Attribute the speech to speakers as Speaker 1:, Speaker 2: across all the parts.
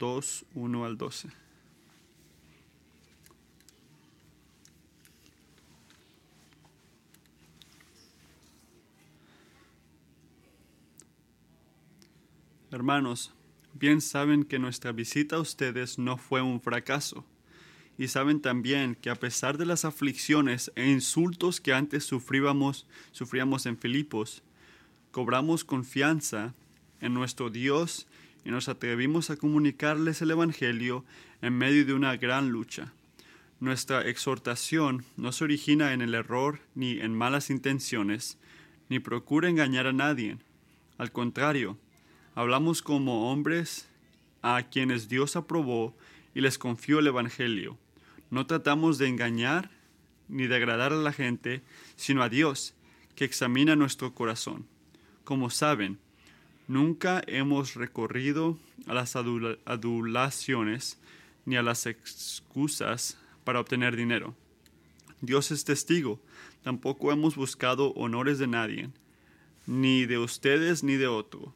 Speaker 1: 2, 1 al 12. Hermanos, bien saben que nuestra visita a ustedes no fue un fracaso. Y saben también que a pesar de las aflicciones e insultos que antes sufríamos, sufríamos en Filipos, cobramos confianza en nuestro Dios y nos atrevimos a comunicarles el Evangelio en medio de una gran lucha. Nuestra exhortación no se origina en el error ni en malas intenciones, ni procura engañar a nadie. Al contrario, hablamos como hombres a quienes Dios aprobó y les confió el Evangelio. No tratamos de engañar ni de agradar a la gente, sino a Dios, que examina nuestro corazón. Como saben, nunca hemos recorrido a las adulaciones ni a las excusas para obtener dinero. Dios es testigo, tampoco hemos buscado honores de nadie, ni de ustedes ni de otro,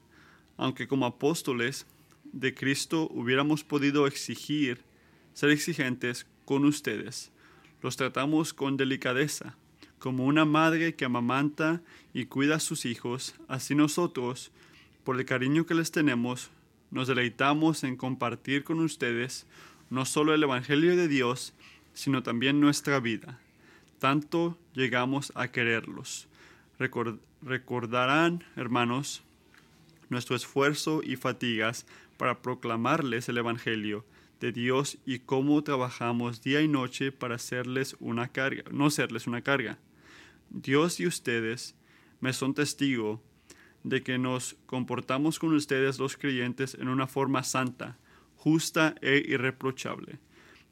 Speaker 1: aunque como apóstoles de Cristo hubiéramos podido exigir, ser exigentes con ustedes. Los tratamos con delicadeza, como una madre que amamanta y cuida a sus hijos, así nosotros, por el cariño que les tenemos, nos deleitamos en compartir con ustedes no solo el Evangelio de Dios, sino también nuestra vida. Tanto llegamos a quererlos. recordarán, hermanos, nuestro esfuerzo y fatigas para proclamarles el Evangelio de Dios y cómo trabajamos día y noche para hacerles una carga, no serles una carga. Dios y ustedes me son testigo de que nos comportamos con ustedes los creyentes en una forma santa, justa e irreprochable.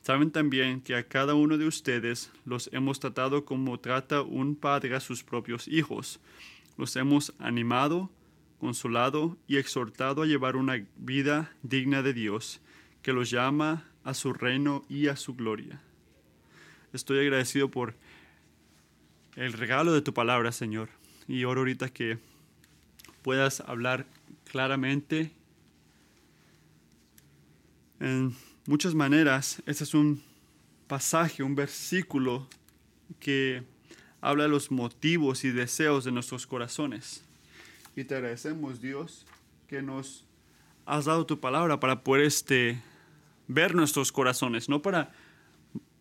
Speaker 1: Saben también que a cada uno de ustedes los hemos tratado como trata un padre a sus propios hijos. Los hemos animado, consolado y exhortado a llevar una vida digna de Dios que los llama a su reino y a su gloria. Estoy agradecido por el regalo de tu palabra, Señor, y oro ahorita que puedas hablar claramente en muchas maneras. Este es un pasaje, un versículo que habla de los motivos y deseos de nuestros corazones. Y te agradecemos, Dios, que nos has dado tu palabra para poder este, ver nuestros corazones, no para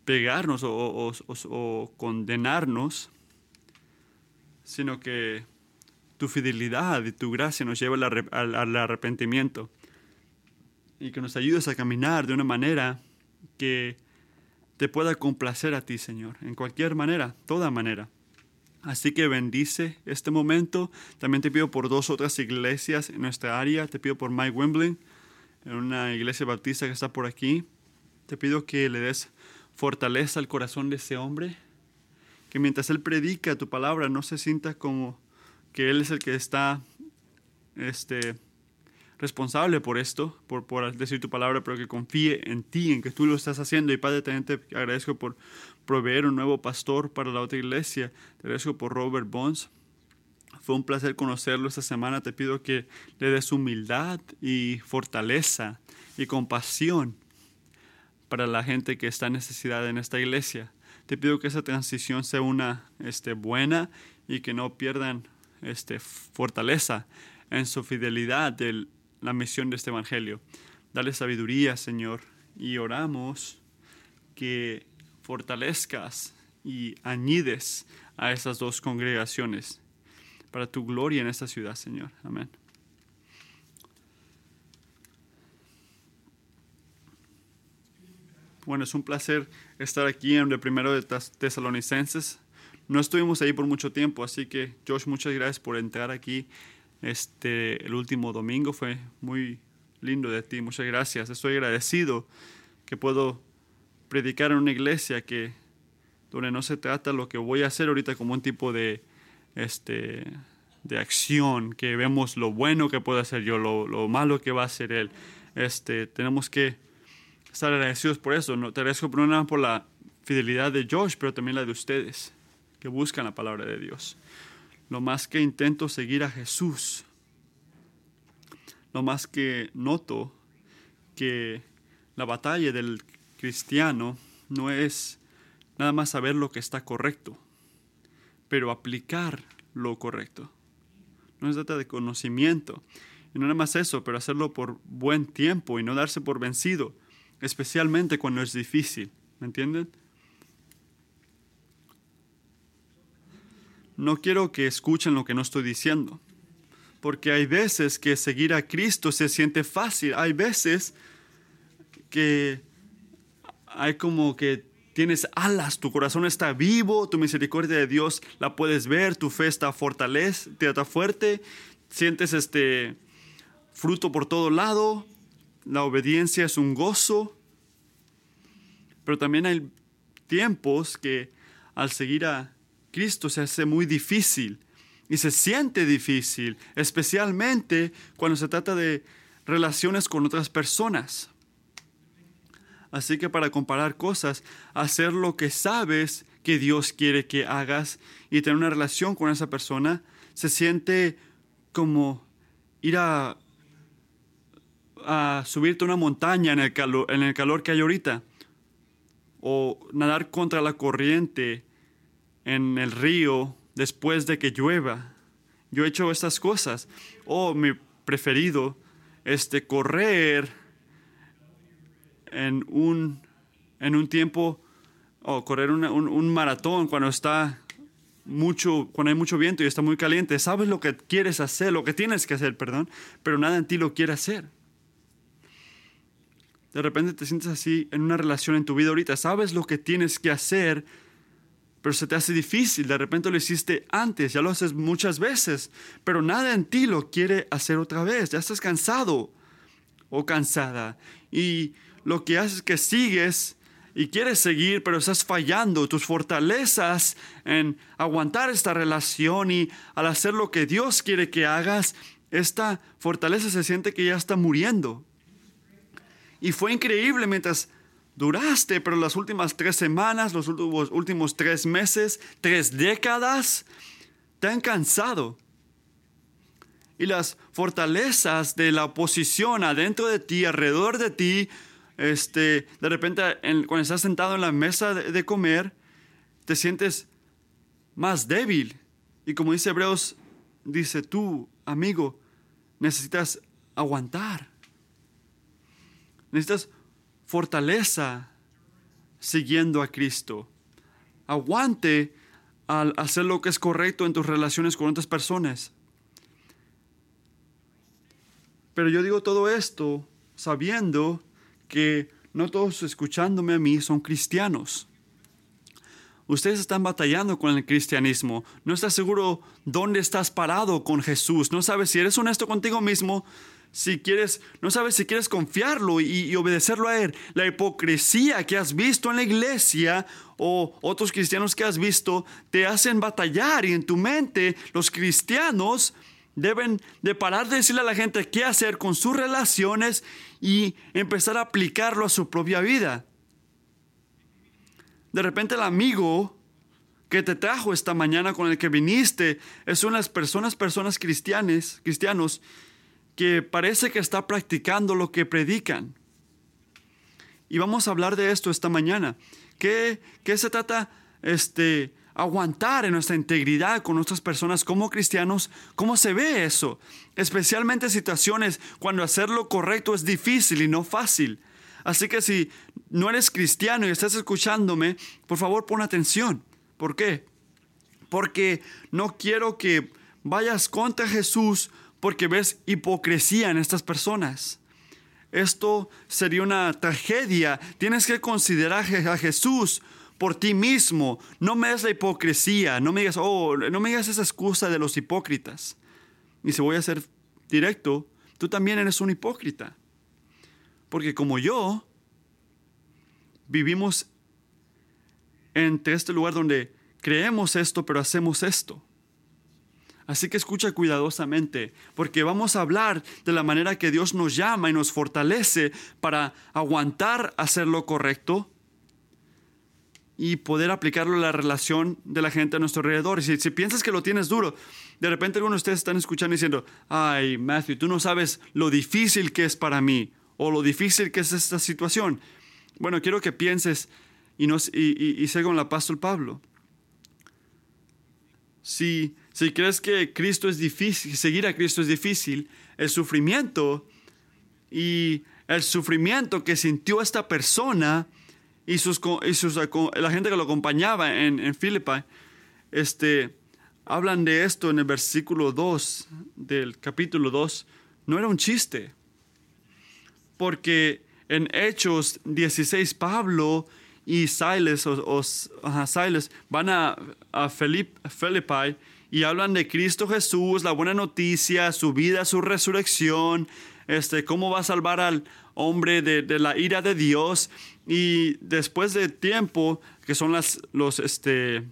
Speaker 1: pegarnos o, condenarnos, sino que tu fidelidad y tu gracia nos lleva al, arrepentimiento y que nos ayudes a caminar de una manera que te pueda complacer a ti, Señor, en cualquier manera, toda manera. Así que bendice este momento. También te pido por dos otras iglesias en nuestra área. Te pido por Mike Wembley, en una iglesia bautista que está por aquí. Te pido que le des fortaleza al corazón de ese hombre, que mientras él predica tu palabra no se sienta como que él es el que está este, responsable por esto, por, decir tu palabra, pero que confíe en ti, en que tú lo estás haciendo. Y Padre, también te agradezco por proveer un nuevo pastor para la otra iglesia. Te agradezco por Robert Bones fue un placer conocerlo esta semana. Te pido que le des humildad y fortaleza y compasión para la gente que está en necesidad en esta iglesia. Te pido que esa transición sea una este, buena y que no pierdan este, fortaleza en su fidelidad de la misión de este evangelio. Dale sabiduría, Señor, y oramos que fortalezcas y añides a esas dos congregaciones para tu gloria en esta ciudad, Señor. Amén. Bueno, es un placer estar aquí en el primero de Tesalonicenses. No estuvimos ahí por mucho tiempo, así que Josh, muchas gracias por entrar aquí este, el último domingo. Fue muy lindo de ti, muchas gracias. Estoy agradecido que puedo predicar en una iglesia que donde no se trata lo que voy a hacer ahorita como un tipo de este, de acción, que vemos lo bueno que puede hacer yo, lo, malo que va a hacer él. Este, tenemos que estar agradecidos por eso. No, te agradezco por, una, por la fidelidad de Josh, pero también la de ustedes, que buscan la palabra de Dios. Lo más que intento seguir a Jesús, lo más que noto que la batalla del cristiano no es nada más saber lo que está correcto, pero aplicar lo correcto. No es trata de conocimiento. Y no nada más eso, pero hacerlo por buen tiempo y no darse por vencido, especialmente cuando es difícil. ¿Me entienden? No quiero que escuchen lo que no estoy diciendo, porque hay veces que seguir a Cristo se siente fácil, hay veces que hay como que tienes alas, tu corazón está vivo, tu misericordia de Dios la puedes ver, tu fe está te está fuerte, sientes este fruto por todo lado, la obediencia es un gozo, pero también hay tiempos que al seguir a Cristo se hace muy difícil y se siente difícil, especialmente cuando se trata de relaciones con otras personas. Así que para comparar cosas, hacer lo que sabes que Dios quiere que hagas y tener una relación con esa persona, se siente como ir a, subirte a una montaña en el, calor, en el calor que hay ahorita, o nadar contra la corriente en el río después de que llueva. Yo he hecho estas cosas. O mi preferido, este, correr en un, en un tiempo o correr un, maratón cuando está mucho, cuando hay mucho viento y está muy caliente, sabes lo que quieres hacer, lo que tienes que hacer, perdón, pero nada en ti lo quiere hacer. De repente te sientes así en una relación en tu vida ahorita, sabes lo que tienes que hacer, pero se te hace difícil, de repente lo hiciste antes, ya lo haces muchas veces, pero nada en ti lo quiere hacer otra vez, ya estás cansado o cansada y lo que haces es que sigues y quieres seguir, pero estás fallando. Tus fortalezas en aguantar esta relación y al hacer lo que Dios quiere que hagas, esta fortaleza se siente que ya está muriendo. Y fue increíble mientras duraste, pero las últimas tres semanas, los últimos, tres meses, tres décadas, te han cansado. Y las fortalezas de la oposición adentro de ti, alrededor de ti, este, de repente cuando estás sentado en la mesa de, comer, te sientes más débil. Y como dice Hebreos, dice tú, amigo, necesitas aguantar. Necesitas fortaleza siguiendo a Cristo. Aguante al hacer lo que es correcto en tus relaciones con otras personas. Pero yo digo todo esto sabiendo que no todos escuchándome a mí son cristianos. Ustedes están batallando con el cristianismo. No estás seguro dónde estás parado con Jesús. No sabes si eres honesto contigo mismo. Si quieres, no sabes si quieres confiarlo y, obedecerlo a Él. La hipocresía que has visto en la iglesia o otros cristianos que has visto te hacen batallar y en tu mente los cristianos Deben de parar de decirle a la gente qué hacer con sus relaciones y empezar a aplicarlo a su propia vida. De repente el amigo que te trajo esta mañana con el que viniste es unas personas, personas cristianas, cristianos, que parece que está practicando lo que predican. Y vamos a hablar de esto esta mañana. ¿Qué, qué se trata este, aguantar en nuestra integridad con otras personas como cristianos, ¿cómo se ve eso? Especialmente en situaciones cuando hacer lo correcto es difícil y no fácil. Así que si no eres cristiano y estás escuchándome, por favor pon atención. ¿Por qué? Porque no quiero que vayas contra Jesús porque ves hipocresía en estas personas. Esto sería una tragedia. Tienes que considerar a Jesús por ti mismo. No me des la hipocresía. No me digas, oh, no me digas esa excusa de los hipócritas. Y si voy a ser directo, tú también eres un hipócrita. Porque como yo, vivimos entre este lugar donde creemos esto, pero hacemos esto. Así que escucha cuidadosamente, porque vamos a hablar de la manera que Dios nos llama y nos fortalece para aguantar hacer lo correcto y poder aplicarlo a la relación de la gente a nuestro alrededor. Y si, piensas que lo tienes duro, de repente algunos de ustedes están escuchando diciendo, ay, Matthew, tú no sabes lo difícil que es para mí. o lo difícil que es esta situación. Bueno, quiero que pienses y, y, y, y sé con el Pablo. Si, si crees que Cristo es difícil, seguir a Cristo es difícil, el sufrimiento y el sufrimiento que sintió esta persona y, sus, y sus, la gente que lo acompañaba en, en Filipi, este, hablan de esto en el versículo 2 del capítulo 2. No era un chiste, porque en Hechos 16 Pablo y Silas, o, Silas van a, a y hablan de Cristo Jesús, la buena noticia, su vida, su resurrección, este, cómo va a salvar al hombre de, de la ira de Dios. Y después de tiempo, que son las, los, este,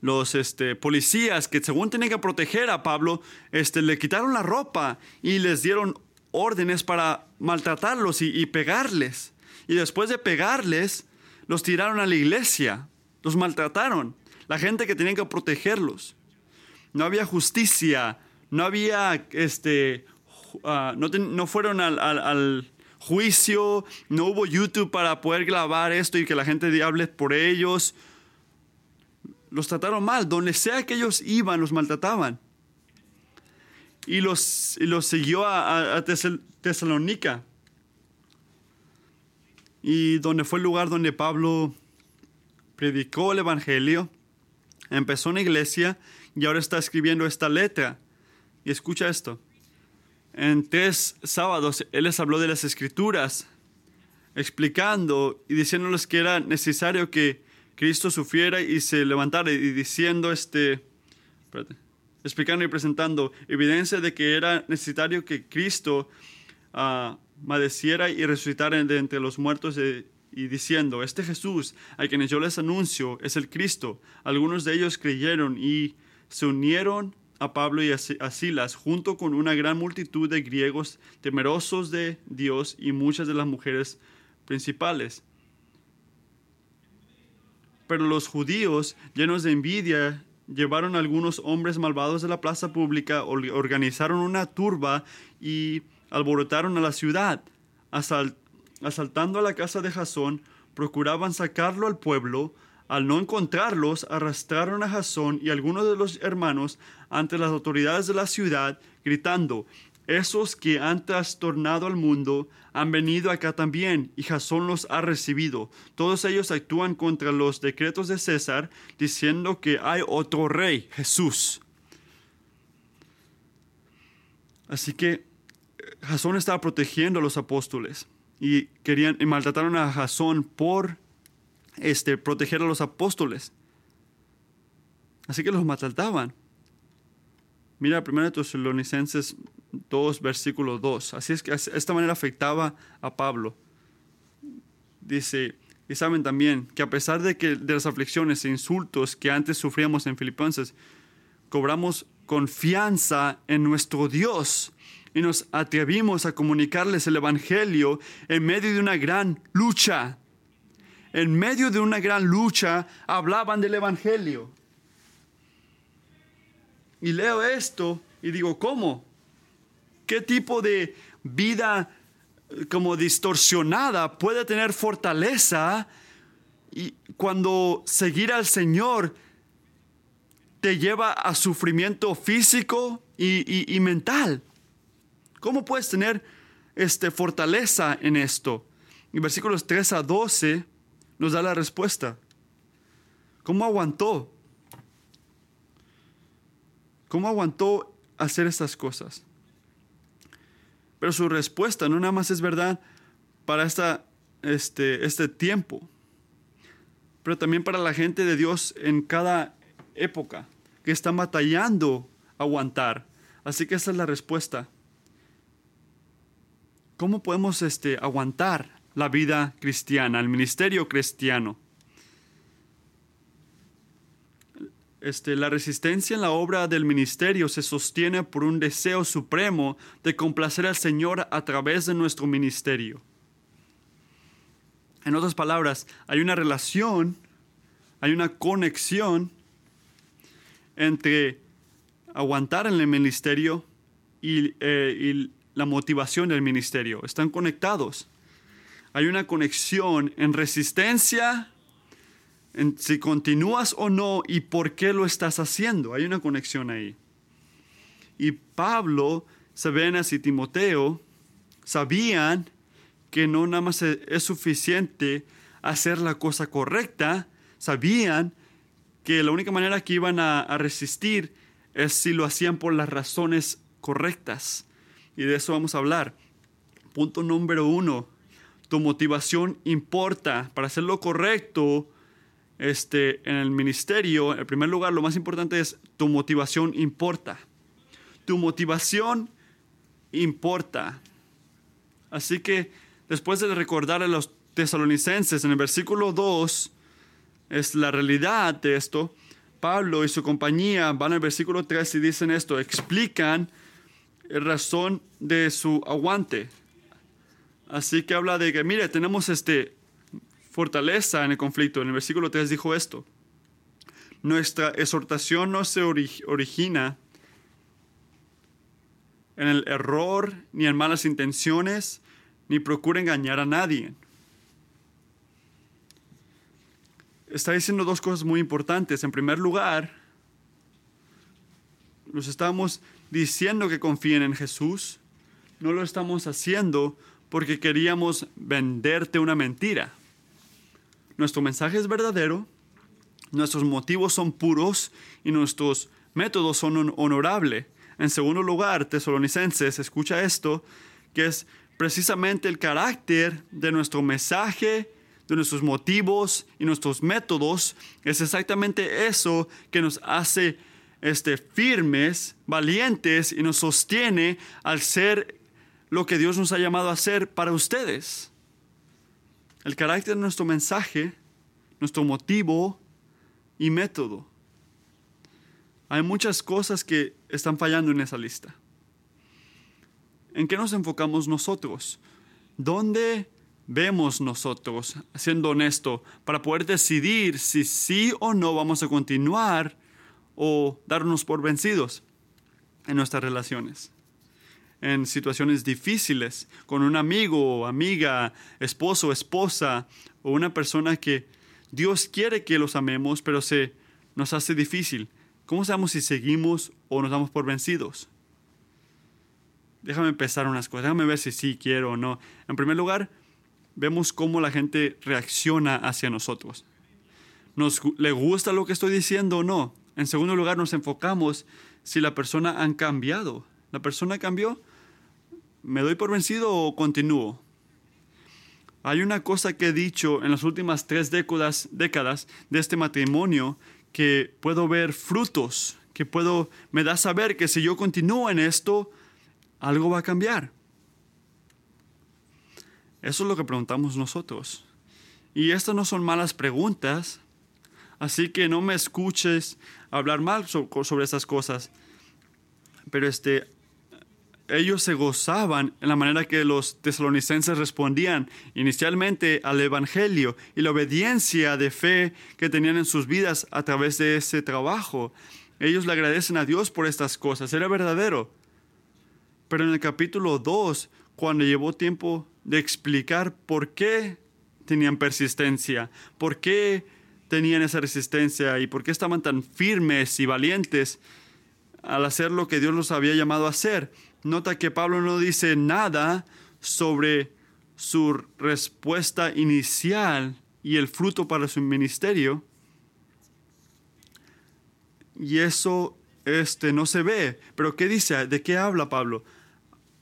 Speaker 1: los este, policías que según tenían que proteger a Pablo, este, le quitaron la ropa y les dieron órdenes para maltratarlos y, y pegarles. Y después de pegarles, los tiraron a la iglesia, los maltrataron. La gente que tenía que protegerlos. No había justicia, no había, este, uh, no, no, fueron al, juicio, no hubo YouTube para poder grabar esto y que la gente hable por ellos. Los trataron mal, donde sea que ellos iban, los maltrataban. Y los, y los siguió a, a Tesalónica y donde fue el lugar donde Pablo predicó el Evangelio, empezó una iglesia y ahora está escribiendo esta letra. Y escucha esto. En tres sábados él les habló de las escrituras, explicando y diciéndoles que era necesario que Cristo sufriera y se levantara y diciendo este, espérate, explicando y presentando evidencia de que era necesario que Cristo uh, madeciera y resucitara de entre los muertos y diciendo, este Jesús a quienes yo les anuncio es el Cristo. Algunos de ellos creyeron y se unieron a Pablo y a Silas junto con una gran multitud de griegos temerosos de Dios y muchas de las mujeres principales. Pero los judíos, llenos de envidia, llevaron a algunos hombres malvados de la plaza pública, organizaron una turba y alborotaron a la ciudad. Asaltando a la casa de Jasón, procuraban sacarlo al pueblo. Al no encontrarlos, arrastraron a Jasón y algunos de los hermanos ante las autoridades de la ciudad, gritando, esos que han trastornado al mundo han venido acá también, y Jasón los ha recibido. Todos ellos actúan contra los decretos de César, diciendo que hay otro rey, Jesús. Así que Jasón estaba protegiendo a los apóstoles y querían y maltrataron a Jasón por este, proteger a los apóstoles. Así que los maltrataban. Mira 1 Tesalonicenses 2, versículo 2. Así es que de esta manera afectaba a Pablo. Dice, y saben también que a pesar de, que, de las aflicciones e insultos que antes sufríamos en Filipenses, cobramos confianza en nuestro Dios y nos atrevimos a comunicarles el Evangelio en medio de una gran lucha. En medio de una gran lucha hablaban del Evangelio. Y leo esto y digo, ¿cómo? ¿Qué tipo de vida eh, como distorsionada puede tener fortaleza y cuando seguir al Señor te lleva a sufrimiento físico y, y, y mental? ¿Cómo puedes tener este, fortaleza en esto? En versículos 3 a 12 nos da la respuesta. ¿Cómo aguantó? ¿Cómo aguantó hacer estas cosas? Pero su respuesta no nada más es verdad para esta, este, este tiempo, pero también para la gente de Dios en cada época que está batallando aguantar. Así que esa es la respuesta. ¿Cómo podemos este, aguantar la vida cristiana, el ministerio cristiano? Este, la resistencia en la obra del ministerio se sostiene por un deseo supremo de complacer al Señor a través de nuestro ministerio. En otras palabras, hay una relación, hay una conexión entre aguantar en el ministerio y, eh, y la motivación del ministerio. Están conectados. Hay una conexión en resistencia, en si continúas o no y por qué lo estás haciendo. Hay una conexión ahí. Y Pablo, Sabenas y Timoteo sabían que no nada más es suficiente hacer la cosa correcta, sabían que la única manera que iban a, resistir es si lo hacían por las razones correctas. Y de eso vamos a hablar. Punto número uno, tu motivación importa. Para hacer lo correcto este, en el ministerio, en primer lugar, lo más importante es tu motivación importa. Tu motivación importa. Así que después de recordar a los tesalonicenses en el versículo 2, es la realidad de esto, Pablo y su compañía van al versículo 3 y dicen esto, explican la razón de su aguante. Así que habla de que, mire, tenemos este fortaleza en el conflicto. En el versículo 3 dijo esto. Nuestra exhortación no se origina en el error ni en malas intenciones, ni procura engañar a nadie. Está diciendo dos cosas muy importantes. En primer lugar, nos estamos diciendo que confíen en Jesús. No lo estamos haciendo porque queríamos venderte una mentira. Nuestro mensaje es verdadero, nuestros motivos son puros y nuestros métodos son honorables. En segundo lugar, tesalonicenses, escucha esto, que es precisamente el carácter de nuestro mensaje, de nuestros motivos y nuestros métodos, es exactamente eso que nos hace este, firmes, valientes y nos sostiene al ser lo que Dios nos ha llamado a hacer para ustedes. El carácter de nuestro mensaje, nuestro motivo y método. Hay muchas cosas que están fallando en esa lista. ¿En qué nos enfocamos nosotros? ¿Dónde vemos nosotros, siendo honesto, para poder decidir si sí o no vamos a continuar o darnos por vencidos en nuestras relaciones? en situaciones difíciles con un amigo, amiga, esposo, esposa o una persona que Dios quiere que los amemos, pero se nos hace difícil. ¿Cómo sabemos si seguimos o nos damos por vencidos? Déjame empezar unas cosas, déjame ver si sí quiero o no. En primer lugar, vemos cómo la gente reacciona hacia nosotros. ¿Nos le gusta lo que estoy diciendo o no? En segundo lugar, nos enfocamos si la persona han cambiado. ¿La persona cambió? ¿Me doy por vencido o continúo? Hay una cosa que he dicho en las últimas tres décadas, décadas de este matrimonio que puedo ver frutos, que puedo, me da saber que si yo continúo en esto, algo va a cambiar. Eso es lo que preguntamos nosotros. Y estas no son malas preguntas, así que no me escuches hablar mal sobre estas cosas. Pero este, ellos se gozaban en la manera que los tesalonicenses respondían inicialmente al Evangelio y la obediencia de fe que tenían en sus vidas a través de ese trabajo. Ellos le agradecen a Dios por estas cosas, era verdadero. Pero en el capítulo 2, cuando llevó tiempo de explicar por qué tenían persistencia, por qué tenían esa resistencia y por qué estaban tan firmes y valientes al hacer lo que Dios los había llamado a hacer, nota que Pablo no dice nada sobre su respuesta inicial y el fruto para su ministerio. Y eso este, no se ve. Pero ¿qué dice? ¿De qué habla Pablo?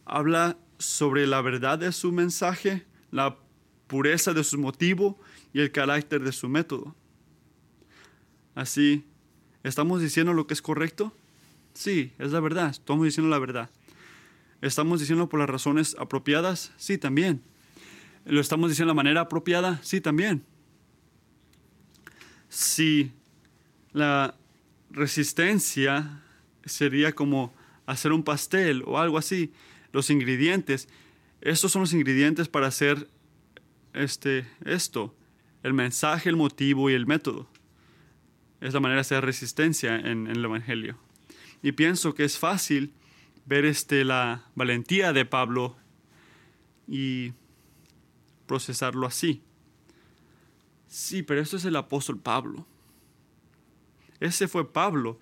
Speaker 1: Habla sobre la verdad de su mensaje, la pureza de su motivo y el carácter de su método. Así, ¿estamos diciendo lo que es correcto? Sí, es la verdad, estamos diciendo la verdad. ¿Estamos diciendo por las razones apropiadas? Sí, también. ¿Lo estamos diciendo de la manera apropiada? Sí, también. Si la resistencia sería como hacer un pastel o algo así, los ingredientes, estos son los ingredientes para hacer este, esto, el mensaje, el motivo y el método. Es la manera de hacer resistencia en, el Evangelio. Y pienso que es fácil ver este, la valentía de Pablo y procesarlo así. Sí, pero esto es el apóstol Pablo. Ese fue Pablo.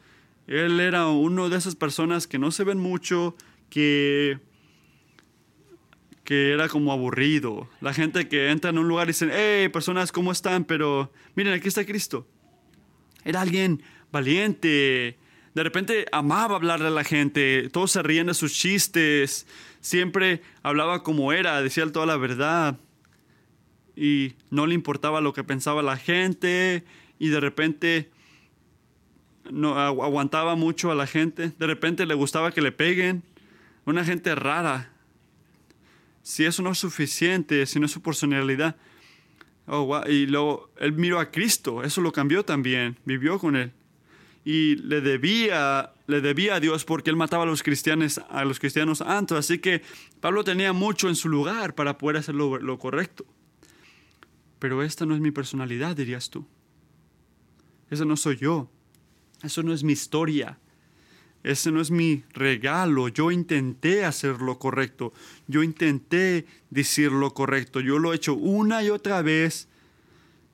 Speaker 1: Él era uno de esas personas que no se ven mucho, que, que era como aburrido. La gente que entra en un lugar y dicen, hey, personas, ¿cómo están? Pero miren, aquí está Cristo. Era alguien valiente. De repente amaba hablarle a la gente. Todos se rían de sus chistes. Siempre hablaba como era, decía toda la verdad. Y no le importaba lo que pensaba la gente. Y de repente no aguantaba mucho a la gente. De repente le gustaba que le peguen. Una gente rara. Si eso no es suficiente, si no es su personalidad. Oh, Y luego él miró a Cristo. Eso lo cambió también. Vivió con él. Y le debía, le debía a Dios porque él mataba a los cristianos, a los cristianos antes. Así que Pablo tenía mucho en su lugar para poder hacer lo, lo correcto. Pero esta no es mi personalidad, dirías tú. Ese no soy yo. Eso no es mi historia. Ese no es mi regalo. Yo intenté hacer lo correcto. Yo intenté decir lo correcto. Yo lo he hecho una y otra vez,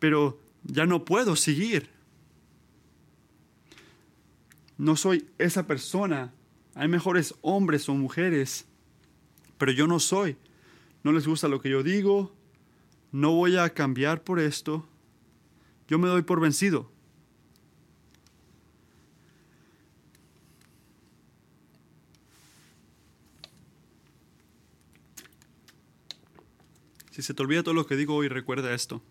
Speaker 1: pero ya no puedo seguir. No soy esa persona. Hay mejores hombres o mujeres, pero yo no soy. No les gusta lo que yo digo. No voy a cambiar por esto. Yo me doy por vencido. Si se te olvida todo lo que digo hoy, recuerda esto.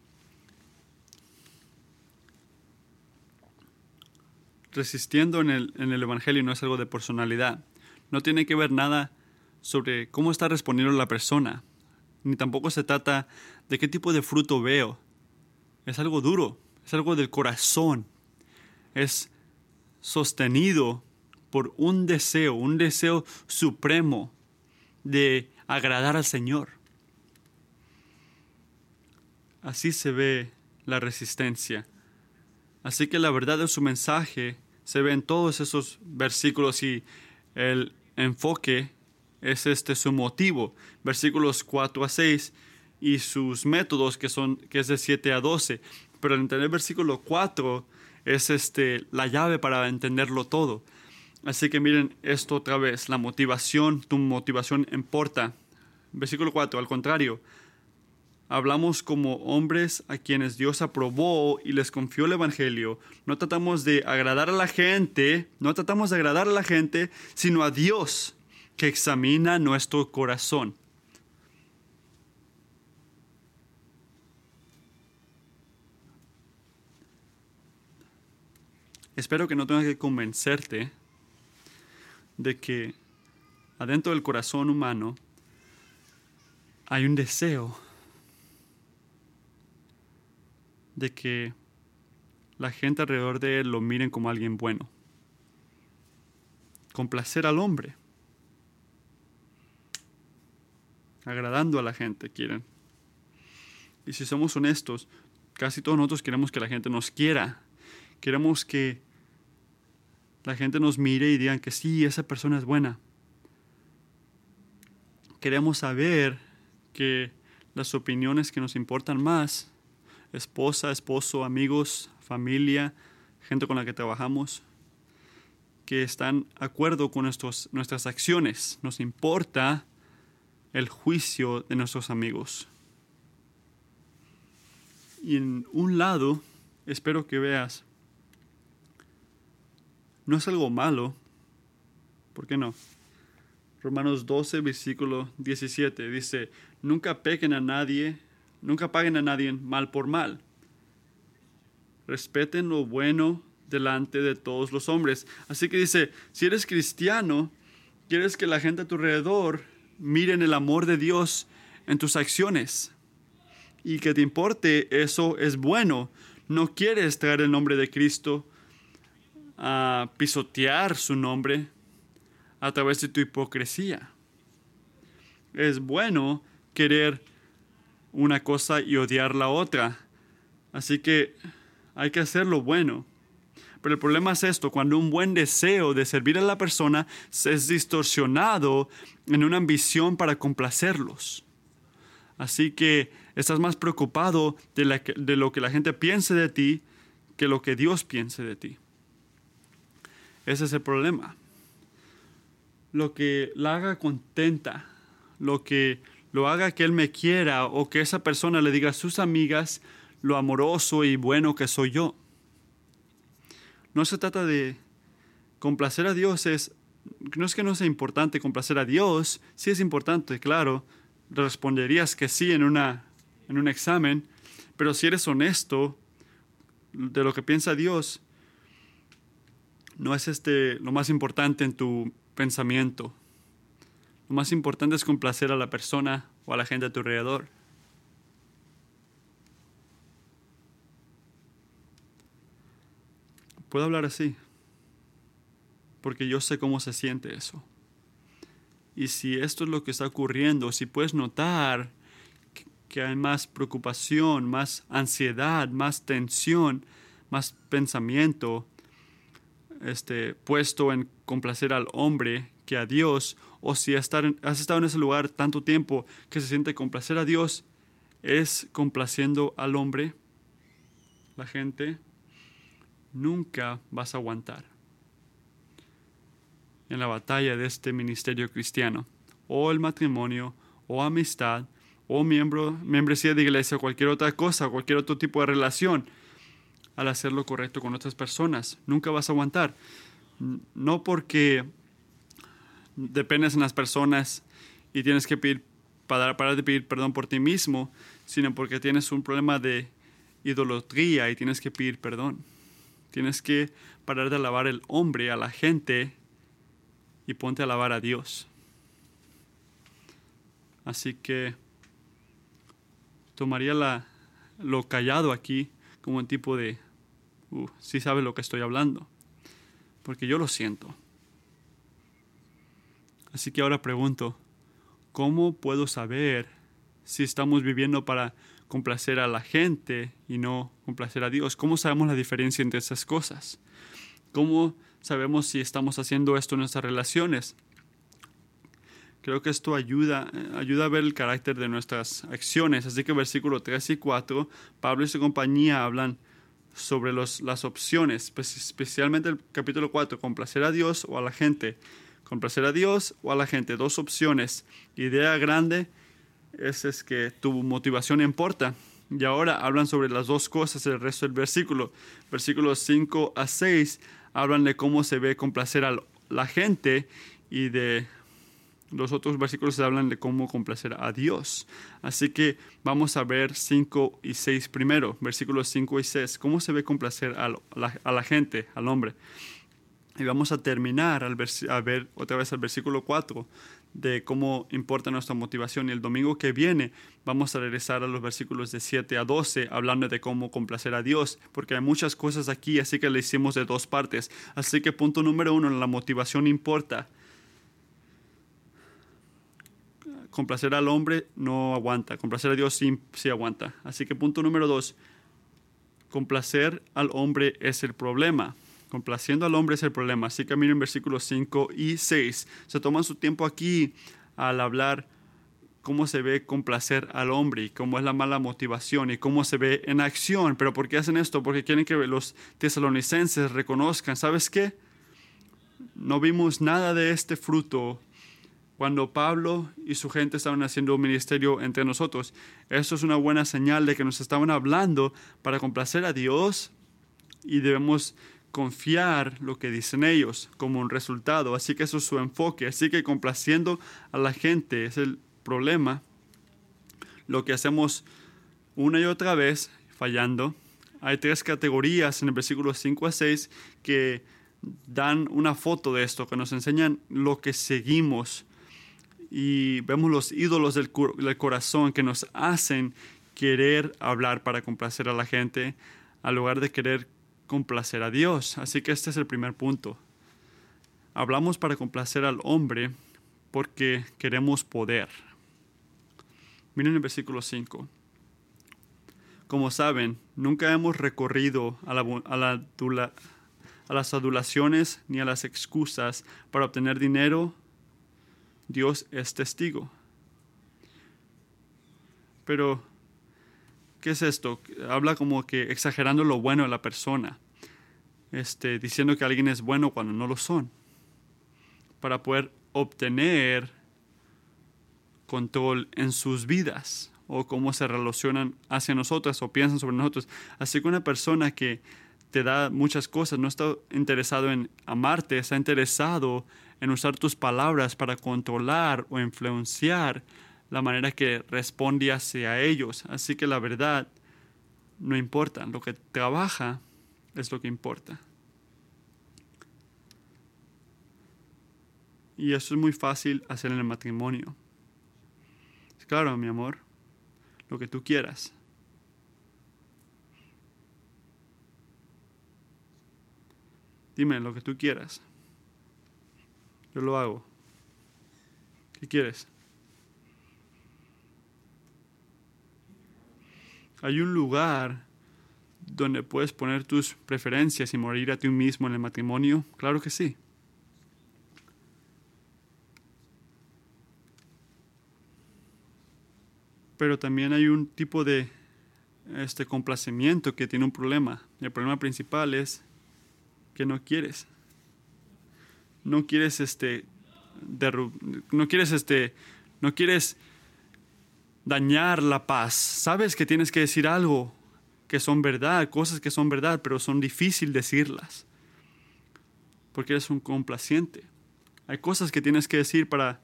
Speaker 1: Resistiendo en el, en el Evangelio no es algo de personalidad. No tiene que ver nada sobre cómo está respondiendo la persona. Ni tampoco se trata de qué tipo de fruto veo. Es algo duro, es algo del corazón. Es sostenido por un deseo, un deseo supremo de agradar al Señor. Así se ve la resistencia. Así que la verdad de su mensaje se ve en todos esos versículos y el enfoque es este su motivo, versículos 4 a 6 y sus métodos que son que es de 7 a 12, pero el entender versículo 4 es este la llave para entenderlo todo. Así que miren esto otra vez, la motivación, tu motivación importa. Versículo 4, al contrario, hablamos como hombres a quienes Dios aprobó y les confió el Evangelio. No tratamos de agradar a la gente, no tratamos de agradar a la gente, sino a Dios que examina nuestro corazón. Espero que no tenga que convencerte de que adentro del corazón humano hay un deseo de que la gente alrededor de él lo miren como alguien bueno. Complacer al hombre. Agradando a la gente, quieren. Y si somos honestos, casi todos nosotros queremos que la gente nos quiera. Queremos que la gente nos mire y digan que sí, esa persona es buena. Queremos saber que las opiniones que nos importan más esposa, esposo, amigos, familia, gente con la que trabajamos, que están de acuerdo con nuestros, nuestras acciones. Nos importa el juicio de nuestros amigos. Y en un lado, espero que veas, no es algo malo, ¿por qué no? Romanos 12, versículo 17 dice, nunca pequen a nadie Nunca paguen a nadie mal por mal. Respeten lo bueno delante de todos los hombres. Así que dice, si eres cristiano, quieres que la gente a tu alrededor miren el amor de Dios en tus acciones. Y que te importe, eso es bueno. No quieres traer el nombre de Cristo a pisotear su nombre a través de tu hipocresía. Es bueno querer una cosa y odiar la otra. Así que hay que hacer lo bueno. Pero el problema es esto, cuando un buen deseo de servir a la persona es distorsionado en una ambición para complacerlos. Así que estás más preocupado de, de lo que la gente piense de ti que lo que Dios piense de ti. Ese es el problema. Lo que la haga contenta, lo que lo haga que Él me quiera o que esa persona le diga a sus amigas lo amoroso y bueno que soy yo. No se trata de complacer a Dios, es, no es que no sea importante complacer a Dios, sí es importante, claro, responderías que sí en, una, en un examen, pero si eres honesto de lo que piensa Dios, no es este lo más importante en tu pensamiento. Lo más importante es complacer a la persona o a la gente a tu alrededor. Puedo hablar así, porque yo sé cómo se siente eso. Y si esto es lo que está ocurriendo, si puedes notar que hay más preocupación, más ansiedad, más tensión, más pensamiento este, puesto en complacer al hombre que a Dios, o si has estado en ese lugar tanto tiempo que se siente complacer a Dios, es complaciendo al hombre, la gente, nunca vas a aguantar en la batalla de este ministerio cristiano, o el matrimonio, o amistad, o miembro, membresía de iglesia, o cualquier otra cosa, cualquier otro tipo de relación, al hacer lo correcto con otras personas. Nunca vas a aguantar. No porque dependes en las personas y tienes que pedir, para parar de pedir perdón por ti mismo, sino porque tienes un problema de idolatría y tienes que pedir perdón. Tienes que parar de alabar el hombre a la gente y ponte a alabar a Dios. Así que tomaría lo callado aquí como un tipo de, uh, sí sabe lo que estoy hablando, porque yo lo siento. Así que ahora pregunto, ¿cómo puedo saber si estamos viviendo para complacer a la gente y no complacer a Dios? ¿Cómo sabemos la diferencia entre esas cosas? ¿Cómo sabemos si estamos haciendo esto en nuestras relaciones? Creo que esto ayuda, ayuda a ver el carácter de nuestras acciones. Así que versículo 3 y 4, Pablo y su compañía hablan sobre los, las opciones, especialmente el capítulo 4, complacer a Dios o a la gente complacer a Dios o a la gente. Dos opciones. Idea grande es, es que tu motivación importa. Y ahora hablan sobre las dos cosas el resto del versículo. Versículos 5 a 6 hablan de cómo se ve complacer a la gente y de los otros versículos hablan de cómo complacer a Dios. Así que vamos a ver 5 y 6 primero, versículos 5 y 6. ¿Cómo se ve complacer a la, a la gente, al hombre? Y vamos a terminar al a ver otra vez el versículo 4 de cómo importa nuestra motivación. Y el domingo que viene vamos a regresar a los versículos de 7 a 12 hablando de cómo complacer a Dios, porque hay muchas cosas aquí, así que le hicimos de dos partes. Así que punto número uno, la motivación importa. Complacer al hombre no aguanta, complacer a Dios sí, sí aguanta. Así que punto número dos, complacer al hombre es el problema. Complaciendo al hombre es el problema. Así que miren versículos 5 y 6. Se toman su tiempo aquí al hablar cómo se ve complacer al hombre y cómo es la mala motivación y cómo se ve en acción. Pero ¿por qué hacen esto? Porque quieren que los tesalonicenses reconozcan, ¿sabes qué? No vimos nada de este fruto cuando Pablo y su gente estaban haciendo un ministerio entre nosotros. Eso es una buena señal de que nos estaban hablando para complacer a Dios y debemos confiar lo que dicen ellos como un resultado. Así que eso es su enfoque. Así que complaciendo a la gente es el problema. Lo que hacemos una y otra vez, fallando. Hay tres categorías en el versículo 5 a 6 que dan una foto de esto, que nos enseñan lo que seguimos. Y vemos los ídolos del, del corazón que nos hacen querer hablar para complacer a la gente, al lugar de querer complacer a Dios. Así que este es el primer punto. Hablamos para complacer al hombre porque queremos poder. Miren el versículo 5. Como saben, nunca hemos recorrido a la, a las adulaciones ni a las excusas para obtener dinero, Dios es testigo. Pero, ¿qué es esto? Habla como que exagerando lo bueno de la persona, este, diciendo que alguien es bueno cuando no lo son, para poder obtener control en sus vidas o cómo se relacionan hacia nosotros o piensan sobre nosotros. Así que una persona que te da muchas cosas no está interesado en amarte, está interesado en usar tus palabras para controlar o influenciar la manera que responde hacia ellos. Así que la verdad no importa, lo que trabaja es lo que importa. Y eso es muy fácil hacer en el matrimonio. Claro, mi amor, lo que tú quieras. Dime lo que tú quieras. Yo lo hago. ¿Qué quieres? Hay un lugar donde puedes poner tus preferencias y morir a ti mismo en el matrimonio. Claro que sí. Pero también hay un tipo de este complacimiento que tiene un problema. El problema principal es que no quieres. No quieres este no quieres este no quieres dañar la paz. Sabes que tienes que decir algo que son verdad, cosas que son verdad, pero son difícil decirlas. Porque eres un complaciente. Hay cosas que tienes que decir para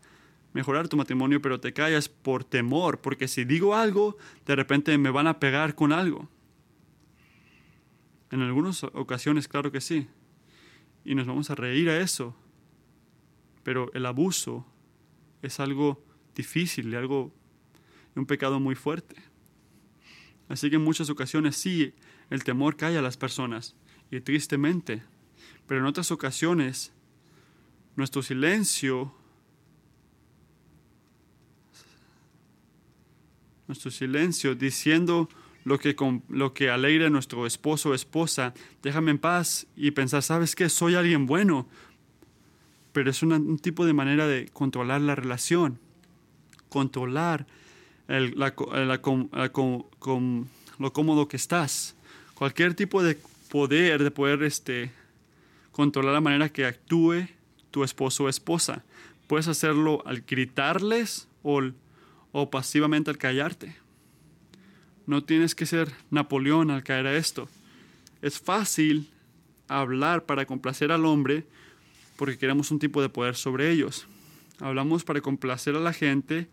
Speaker 1: mejorar tu matrimonio, pero te callas por temor, porque si digo algo, de repente me van a pegar con algo. En algunas ocasiones, claro que sí. Y nos vamos a reír a eso. Pero el abuso es algo difícil, algo un pecado muy fuerte. Así que en muchas ocasiones sí, el temor cae a las personas, y tristemente, pero en otras ocasiones, nuestro silencio, nuestro silencio diciendo lo que, lo que alegra a nuestro esposo o esposa, déjame en paz y pensar, ¿sabes qué? Soy alguien bueno, pero es un tipo de manera de controlar la relación, controlar la, lo cómodo que estás. Cualquier tipo de poder de poder este, controlar la manera que actúe tu esposo o esposa. Puedes hacerlo al gritarles o, o pasivamente al callarte. No tienes que ser Napoleón al caer a esto. Es fácil hablar para complacer al hombre porque queremos un tipo de poder sobre ellos. Hablamos para complacer a la gente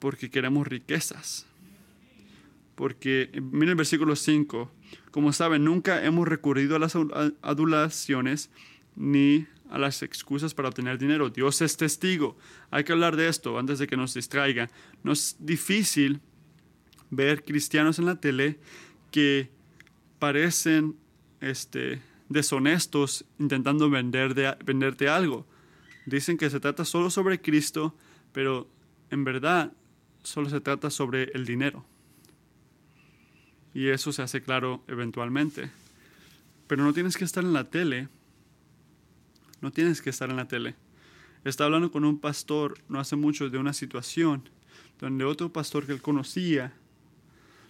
Speaker 1: porque queremos riquezas. Porque, miren el versículo 5, como saben, nunca hemos recurrido a las adulaciones ni a las excusas para obtener dinero. Dios es testigo. Hay que hablar de esto antes de que nos distraiga. No es difícil ver cristianos en la tele que parecen este, deshonestos intentando vender de, venderte algo. Dicen que se trata solo sobre Cristo, pero en verdad solo se trata sobre el dinero. Y eso se hace claro eventualmente. Pero no tienes que estar en la tele. No tienes que estar en la tele. Estaba hablando con un pastor no hace mucho de una situación donde otro pastor que él conocía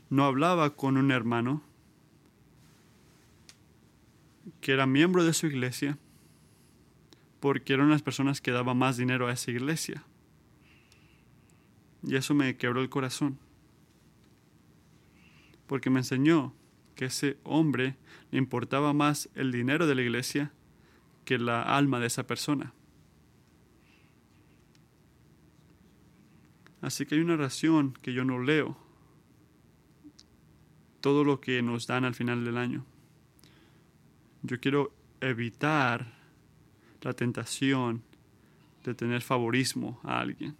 Speaker 1: no hablaba con un hermano que era miembro de su iglesia porque eran las personas que daban más dinero a esa iglesia. Y eso me quebró el corazón. Porque me enseñó que ese hombre le importaba más el dinero de la iglesia que la alma de esa persona. Así que hay una oración que yo no leo. Todo lo que nos dan al final del año. Yo quiero evitar la tentación de tener favorismo a alguien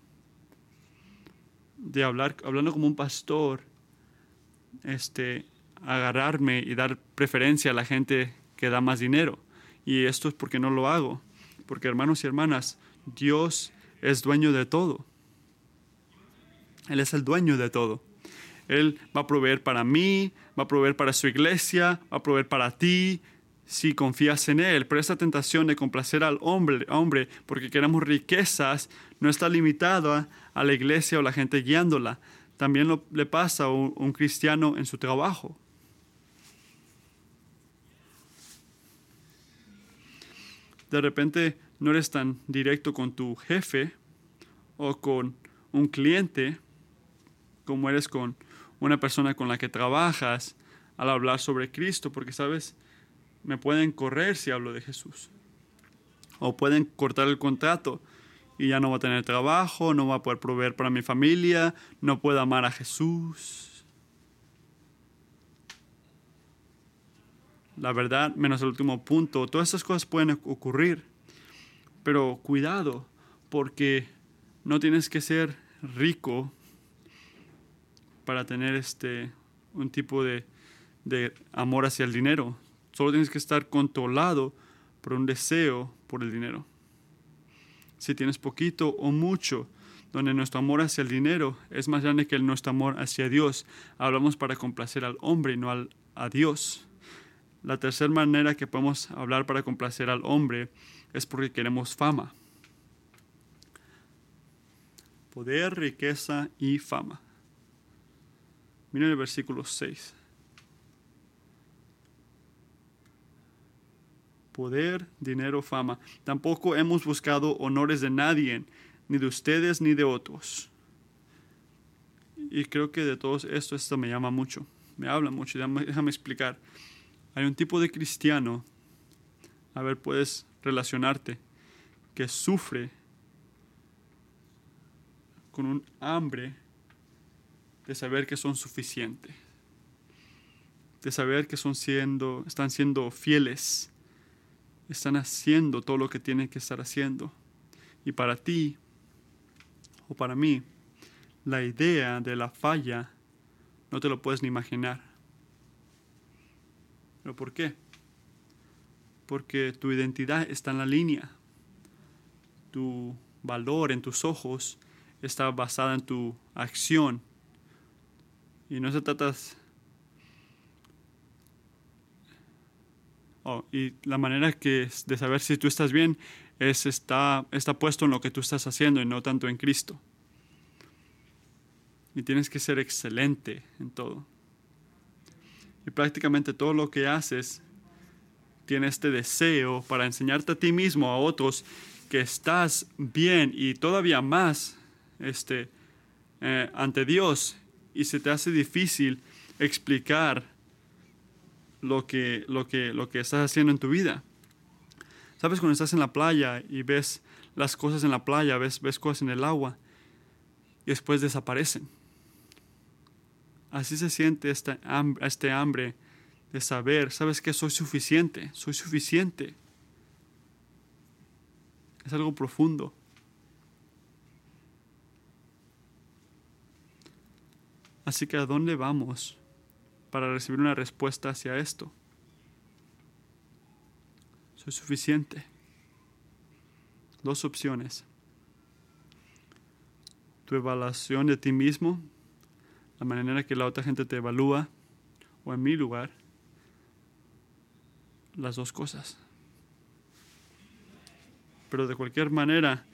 Speaker 1: de hablar, hablando como un pastor, este, agarrarme y dar preferencia a la gente que da más dinero. Y esto es porque no lo hago. Porque hermanos y hermanas, Dios es dueño de todo. Él es el dueño de todo. Él va a proveer para mí, va a proveer para su iglesia, va a proveer para ti, si confías en Él. Pero esta tentación de complacer al hombre, hombre porque queremos riquezas, no está limitada a la iglesia o la gente guiándola. También le pasa a un cristiano en su trabajo. De repente no eres tan directo con tu jefe o con un cliente como eres con una persona con la que trabajas al hablar sobre Cristo, porque sabes, me pueden correr si hablo de Jesús. O pueden cortar el contrato y ya no va a tener trabajo, no va a poder proveer para mi familia, no puedo amar a Jesús. La verdad, menos el último punto, todas estas cosas pueden ocurrir, pero cuidado, porque no tienes que ser rico para tener este un tipo de, de amor hacia el dinero. Solo tienes que estar controlado por un deseo por el dinero. Si tienes poquito o mucho, donde nuestro amor hacia el dinero es más grande que nuestro amor hacia Dios, hablamos para complacer al hombre y no al, a Dios. La tercera manera que podemos hablar para complacer al hombre es porque queremos fama. Poder, riqueza y fama. Miren el versículo 6. Poder, dinero, fama. Tampoco hemos buscado honores de nadie, ni de ustedes ni de otros. Y creo que de todos esto, esto me llama mucho, me habla mucho. Déjame, déjame explicar. Hay un tipo de cristiano, a ver, puedes relacionarte, que sufre con un hambre de saber que son suficientes, de saber que son siendo, están siendo fieles están haciendo todo lo que tienen que estar haciendo. Y para ti o para mí, la idea de la falla no te lo puedes ni imaginar. ¿Pero por qué? Porque tu identidad está en la línea. Tu valor en tus ojos está basada en tu acción. Y no se trata Oh, y la manera que de saber si tú estás bien es está, está puesto en lo que tú estás haciendo y no tanto en Cristo. Y tienes que ser excelente en todo. Y prácticamente todo lo que haces tiene este deseo para enseñarte a ti mismo, a otros, que estás bien y todavía más este, eh, ante Dios. Y se te hace difícil explicar lo que, lo que, lo que estás haciendo en tu vida. ¿Sabes cuando estás en la playa y ves las cosas en la playa, ves, ves cosas en el agua y después desaparecen? Así se siente hambre, este hambre de saber, ¿sabes que Soy suficiente, soy suficiente. Es algo profundo. Así que ¿a dónde vamos? Para recibir una respuesta hacia esto. Soy suficiente. Dos opciones. Tu evaluación de ti mismo, la manera que la otra gente te evalúa, o en mi lugar, las dos cosas. Pero de cualquier manera,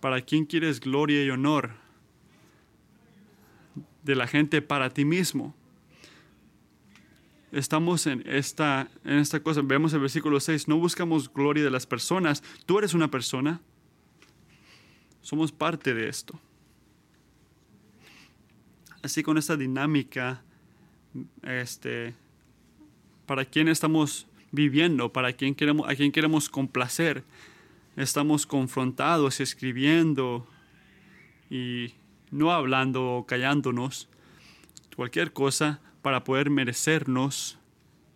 Speaker 1: ¿para quién quieres gloria y honor? De la gente para ti mismo. Estamos en esta, en esta cosa, vemos el versículo 6, no buscamos gloria de las personas, tú eres una persona, somos parte de esto. Así con esta dinámica, este, para quién estamos viviendo, para quién queremos, a quién queremos complacer, estamos confrontados, escribiendo y no hablando o callándonos, cualquier cosa para poder merecernos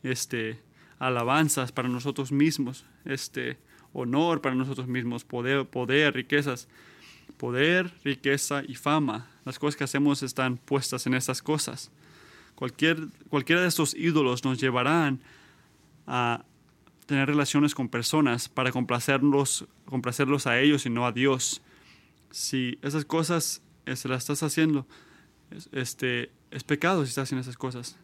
Speaker 1: este alabanzas para nosotros mismos, este honor para nosotros mismos, poder, poder, riquezas, poder, riqueza y fama. Las cosas que hacemos están puestas en esas cosas. Cualquier, cualquiera de estos ídolos nos llevarán a tener relaciones con personas para complacerlos, complacerlos a ellos y no a Dios. Si esas cosas se la estás haciendo, este, es pecado si estás haciendo esas cosas.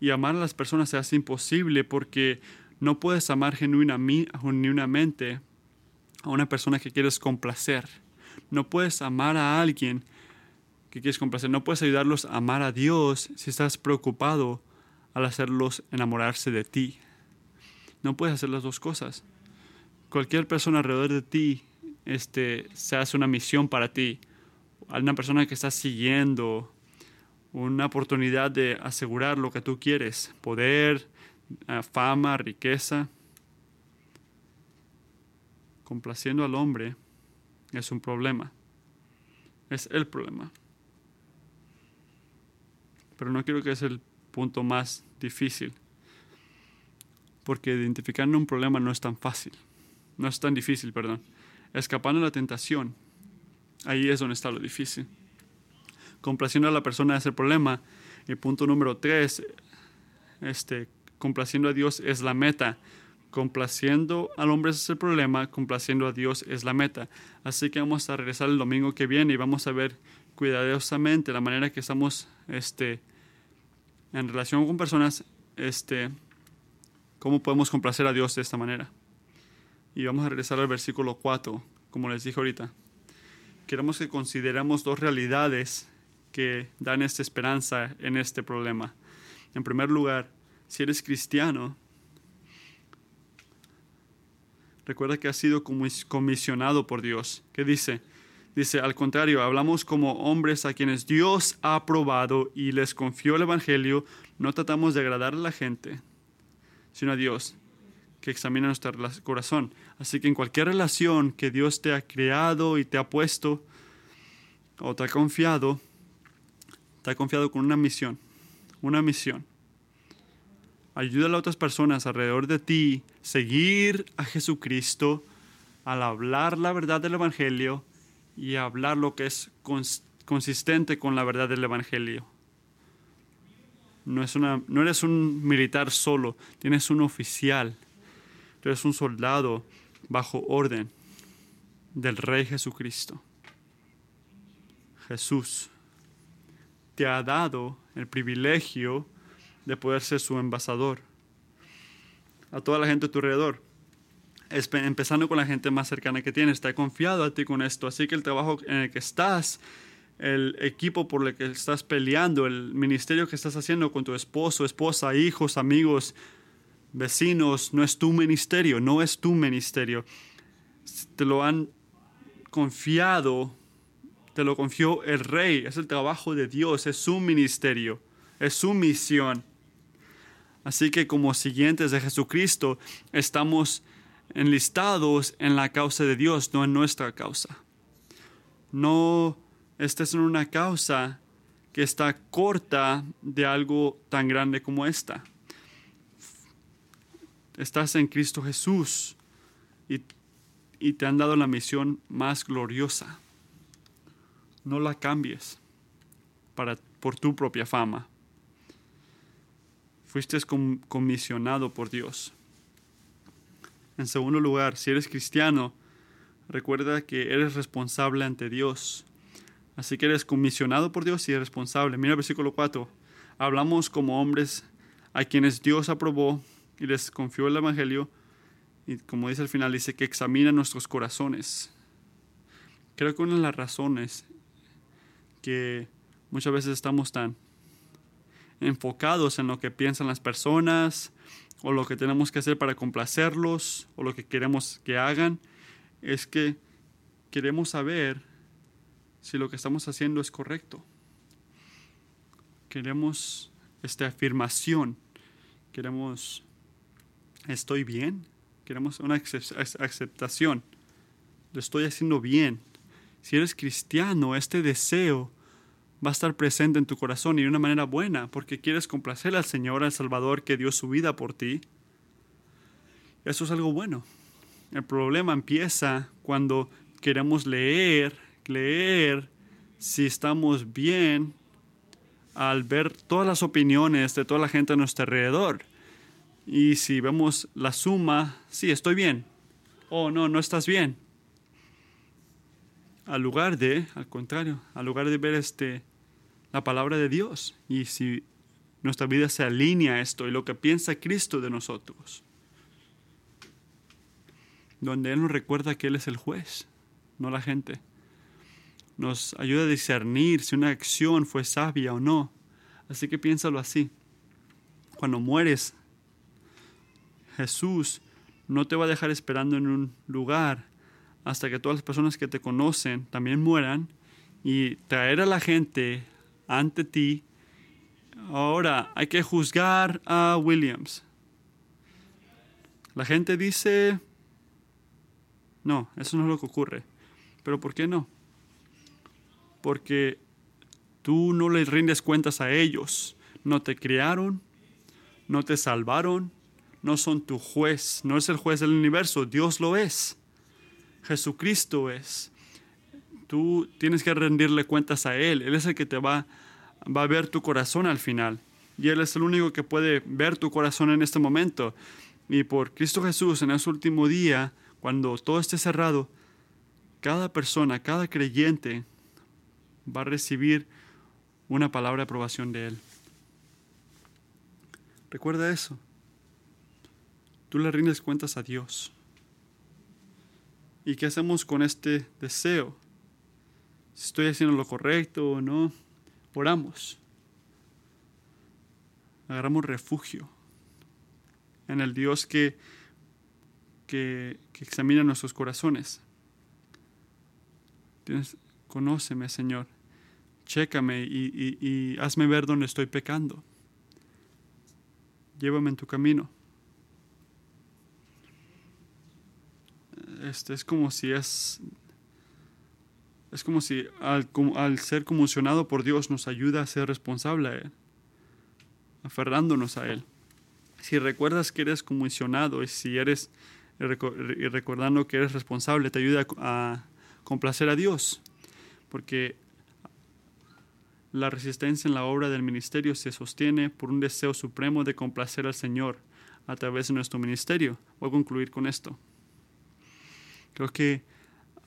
Speaker 1: y amar a las personas se hace imposible porque no puedes amar genuinamente a una persona que quieres complacer. No puedes amar a alguien que quieres complacer. No puedes ayudarlos a amar a Dios si estás preocupado al hacerlos enamorarse de ti. No puedes hacer las dos cosas. Cualquier persona alrededor de ti este, se hace una misión para ti. Una persona que está siguiendo una oportunidad de asegurar lo que tú quieres, poder, eh, fama, riqueza. Complaciendo al hombre es un problema. Es el problema. Pero no quiero que es el punto más difícil. Porque identificar un problema no es tan fácil. No es tan difícil, perdón. Escapando de la tentación, ahí es donde está lo difícil complaciendo a la persona es el problema. Y punto número tres, este, complaciendo a Dios es la meta. Complaciendo al hombre es el problema, complaciendo a Dios es la meta. Así que vamos a regresar el domingo que viene y vamos a ver cuidadosamente la manera que estamos este, en relación con personas, este, cómo podemos complacer a Dios de esta manera. Y vamos a regresar al versículo 4, como les dije ahorita. Queremos que consideremos dos realidades que dan esta esperanza en este problema. En primer lugar, si eres cristiano, recuerda que has sido comisionado por Dios. ¿Qué dice? Dice, al contrario, hablamos como hombres a quienes Dios ha aprobado y les confió el Evangelio. No tratamos de agradar a la gente, sino a Dios, que examina nuestro corazón. Así que en cualquier relación que Dios te ha creado y te ha puesto o te ha confiado, está confiado con una misión, una misión. Ayuda a otras personas alrededor de ti, seguir a Jesucristo al hablar la verdad del Evangelio y hablar lo que es consistente con la verdad del Evangelio. No, es una, no eres un militar solo, tienes un oficial, tú eres un soldado bajo orden del Rey Jesucristo. Jesús te ha dado el privilegio de poder ser su embajador a toda la gente a tu alrededor. Empezando con la gente más cercana que tienes, está confiado a ti con esto. Así que el trabajo en el que estás, el equipo por el que estás peleando, el ministerio que estás haciendo con tu esposo, esposa, hijos, amigos, vecinos, no es tu ministerio, no es tu ministerio. Te lo han confiado te lo confió el rey, es el trabajo de Dios, es su ministerio, es su misión. Así que como siguientes de Jesucristo estamos enlistados en la causa de Dios, no en nuestra causa. No esta es una causa que está corta de algo tan grande como esta. Estás en Cristo Jesús y, y te han dado la misión más gloriosa no la cambies para, por tu propia fama. Fuiste comisionado por Dios. En segundo lugar, si eres cristiano, recuerda que eres responsable ante Dios. Así que eres comisionado por Dios y responsable. Mira el versículo 4. Hablamos como hombres a quienes Dios aprobó y les confió el Evangelio. Y como dice al final, dice que examina nuestros corazones. Creo que una de las razones que muchas veces estamos tan enfocados en lo que piensan las personas o lo que tenemos que hacer para complacerlos o lo que queremos que hagan, es que queremos saber si lo que estamos haciendo es correcto. Queremos esta afirmación, queremos, estoy bien, queremos una aceptación, lo estoy haciendo bien, si eres cristiano, este deseo va a estar presente en tu corazón y de una manera buena, porque quieres complacer al Señor, al Salvador que dio su vida por ti. Eso es algo bueno. El problema empieza cuando queremos leer, leer si estamos bien al ver todas las opiniones de toda la gente a nuestro alrededor. Y si vemos la suma, sí, estoy bien. Oh, no, no estás bien al lugar de, al contrario, al lugar de ver este, la palabra de Dios. Y si nuestra vida se alinea a esto y lo que piensa Cristo de nosotros. Donde Él nos recuerda que Él es el juez, no la gente. Nos ayuda a discernir si una acción fue sabia o no. Así que piénsalo así. Cuando mueres, Jesús no te va a dejar esperando en un lugar hasta que todas las personas que te conocen también mueran y traer a la gente ante ti. Ahora hay que juzgar a Williams. La gente dice, no, eso no es lo que ocurre. Pero ¿por qué no? Porque tú no les rindes cuentas a ellos. No te criaron, no te salvaron, no son tu juez, no es el juez del universo, Dios lo es. Jesucristo es. Tú tienes que rendirle cuentas a Él. Él es el que te va, va a ver tu corazón al final. Y Él es el único que puede ver tu corazón en este momento. Y por Cristo Jesús, en ese último día, cuando todo esté cerrado, cada persona, cada creyente va a recibir una palabra de aprobación de Él. Recuerda eso. Tú le rindes cuentas a Dios. ¿Y qué hacemos con este deseo? Si estoy haciendo lo correcto o no, oramos. Agarramos refugio en el Dios que, que, examina nuestros corazones. Conóceme, Señor. Chécame y hazme ver dónde estoy pecando. Llévame en tu camino. Este, es como si es, es como si al, ser conmocionado por Dios nos ayuda a ser responsable a Él, aferrándonos a Él. Si recuerdas que eres conmocionado y si eres y recordando que eres responsable, te ayuda a complacer a Dios, porque la resistencia en la obra del ministerio se sostiene por un deseo supremo de complacer al Señor a través de nuestro ministerio. Voy a concluir con esto. Creo que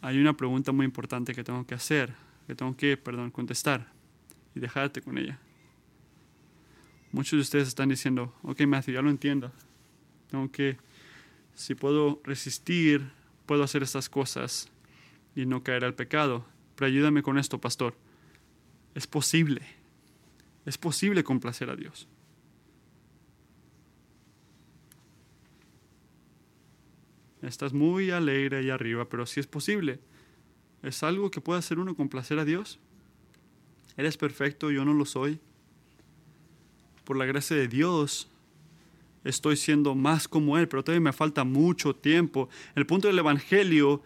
Speaker 1: hay una pregunta muy importante que tengo que hacer, que tengo que, perdón, contestar y dejarte con ella. Muchos de ustedes están diciendo, ok Matthew, ya lo entiendo. Tengo que, si puedo resistir, puedo hacer estas cosas y no caer al pecado. Pero ayúdame con esto, pastor. Es posible. Es posible complacer a Dios. Estás muy alegre ahí arriba, pero si es posible. ¿Es algo que puede hacer uno complacer a Dios? ¿Eres perfecto? Yo no lo soy. Por la gracia de Dios, estoy siendo más como Él, pero todavía me falta mucho tiempo. El punto del Evangelio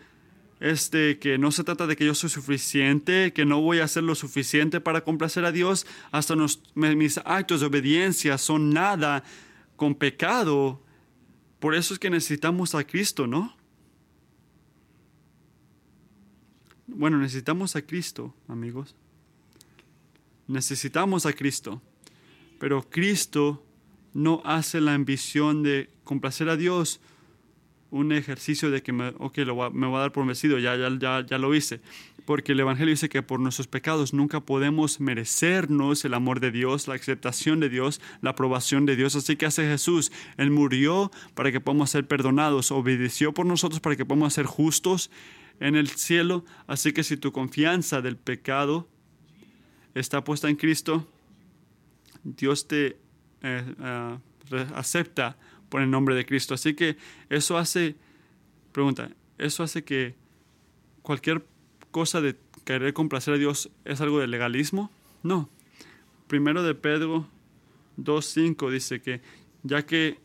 Speaker 1: es de que no se trata de que yo soy suficiente, que no voy a hacer lo suficiente para complacer a Dios, hasta mis actos de obediencia son nada con pecado por eso es que necesitamos a Cristo, ¿no? Bueno, necesitamos a Cristo, amigos. Necesitamos a Cristo. Pero Cristo no hace la ambición de complacer a Dios un ejercicio de que me, okay, va, me a dar por vencido, ya, ya, ya, ya lo hice porque el Evangelio dice que por nuestros pecados nunca podemos merecernos el amor de Dios, la aceptación de Dios, la aprobación de Dios. Así que hace Jesús. Él murió para que podamos ser perdonados, obedeció por nosotros para que podamos ser justos en el cielo. Así que si tu confianza del pecado está puesta en Cristo, Dios te eh, eh, acepta por el nombre de Cristo. Así que eso hace, pregunta, eso hace que cualquier cosa de querer complacer a Dios es algo de legalismo? No. Primero de Pedro 2.5 dice que ya que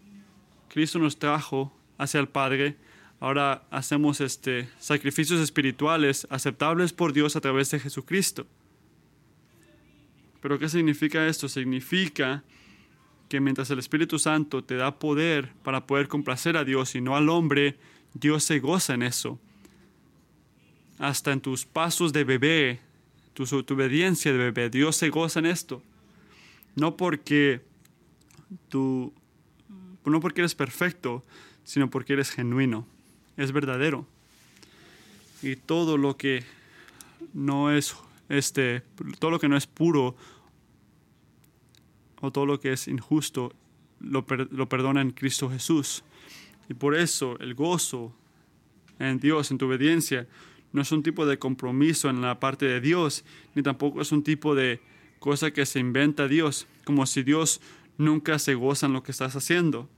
Speaker 1: Cristo nos trajo hacia el Padre, ahora hacemos este, sacrificios espirituales aceptables por Dios a través de Jesucristo. Pero ¿qué significa esto? Significa que mientras el Espíritu Santo te da poder para poder complacer a Dios y no al hombre, Dios se goza en eso hasta en tus pasos de bebé, tu, obediencia de bebé. Dios se goza en esto. No porque tú, no porque eres perfecto, sino porque eres genuino, es verdadero. Y todo lo que no es este, todo lo que no es puro o todo lo que es injusto lo, lo perdona en Cristo Jesús. Y por eso el gozo en Dios, en tu obediencia, no es un tipo de compromiso en la parte de Dios, ni tampoco es un tipo de cosa que se inventa Dios, como si Dios nunca se goza en lo que estás haciendo.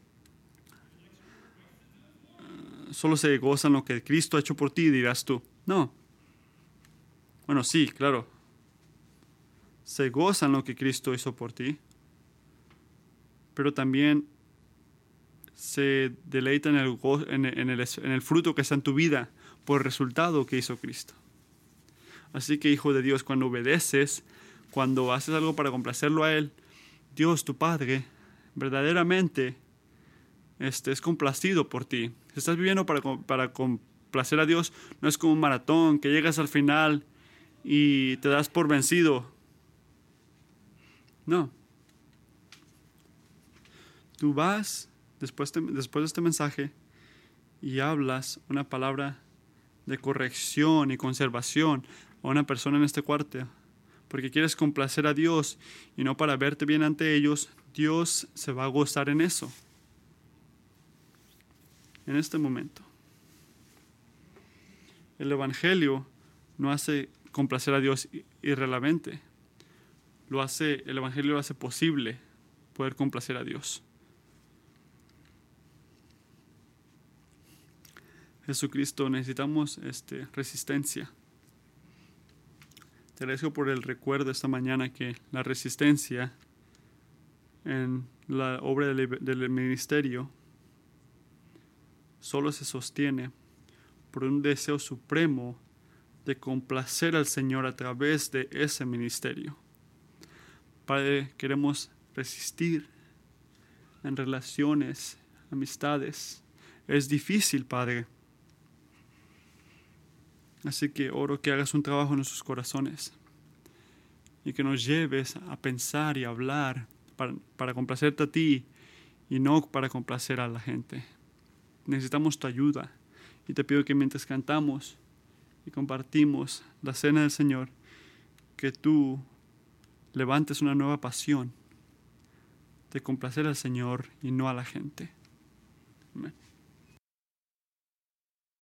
Speaker 1: Solo se goza en lo que Cristo ha hecho por ti, dirás tú. No. Bueno, sí, claro. Se goza en lo que Cristo hizo por ti, pero también se deleita en el, en, el, fruto que está en tu vida por el resultado que hizo Cristo. Así que, hijo de Dios, cuando obedeces, cuando haces algo para complacerlo a Él, Dios, tu Padre, verdaderamente este, es complacido por ti. Si estás viviendo para, para complacer a Dios, no es como un maratón que llegas al final y te das por vencido. No. Tú vas después de, después de este mensaje y hablas una palabra de corrección y conservación a una persona en este cuarto, porque quieres complacer a Dios y no para verte bien ante ellos, Dios se va a gozar en eso. En este momento. El Evangelio no hace complacer a Dios irrelevante. Lo hace, el Evangelio lo hace posible poder complacer a Dios. Jesucristo, necesitamos este, resistencia. Te agradezco por el recuerdo esta mañana que la resistencia en la obra del, ministerio solo se sostiene por un deseo supremo de complacer al Señor a través de ese ministerio. Padre, queremos resistir en relaciones, amistades. Es difícil, Padre Así que oro que hagas un trabajo en nuestros corazones y que nos lleves a pensar y hablar para, complacerte a ti y no para complacer a la gente. Necesitamos tu ayuda y te pido que mientras cantamos y compartimos la cena del Señor, que tú levantes una nueva pasión de complacer al Señor y no a la gente.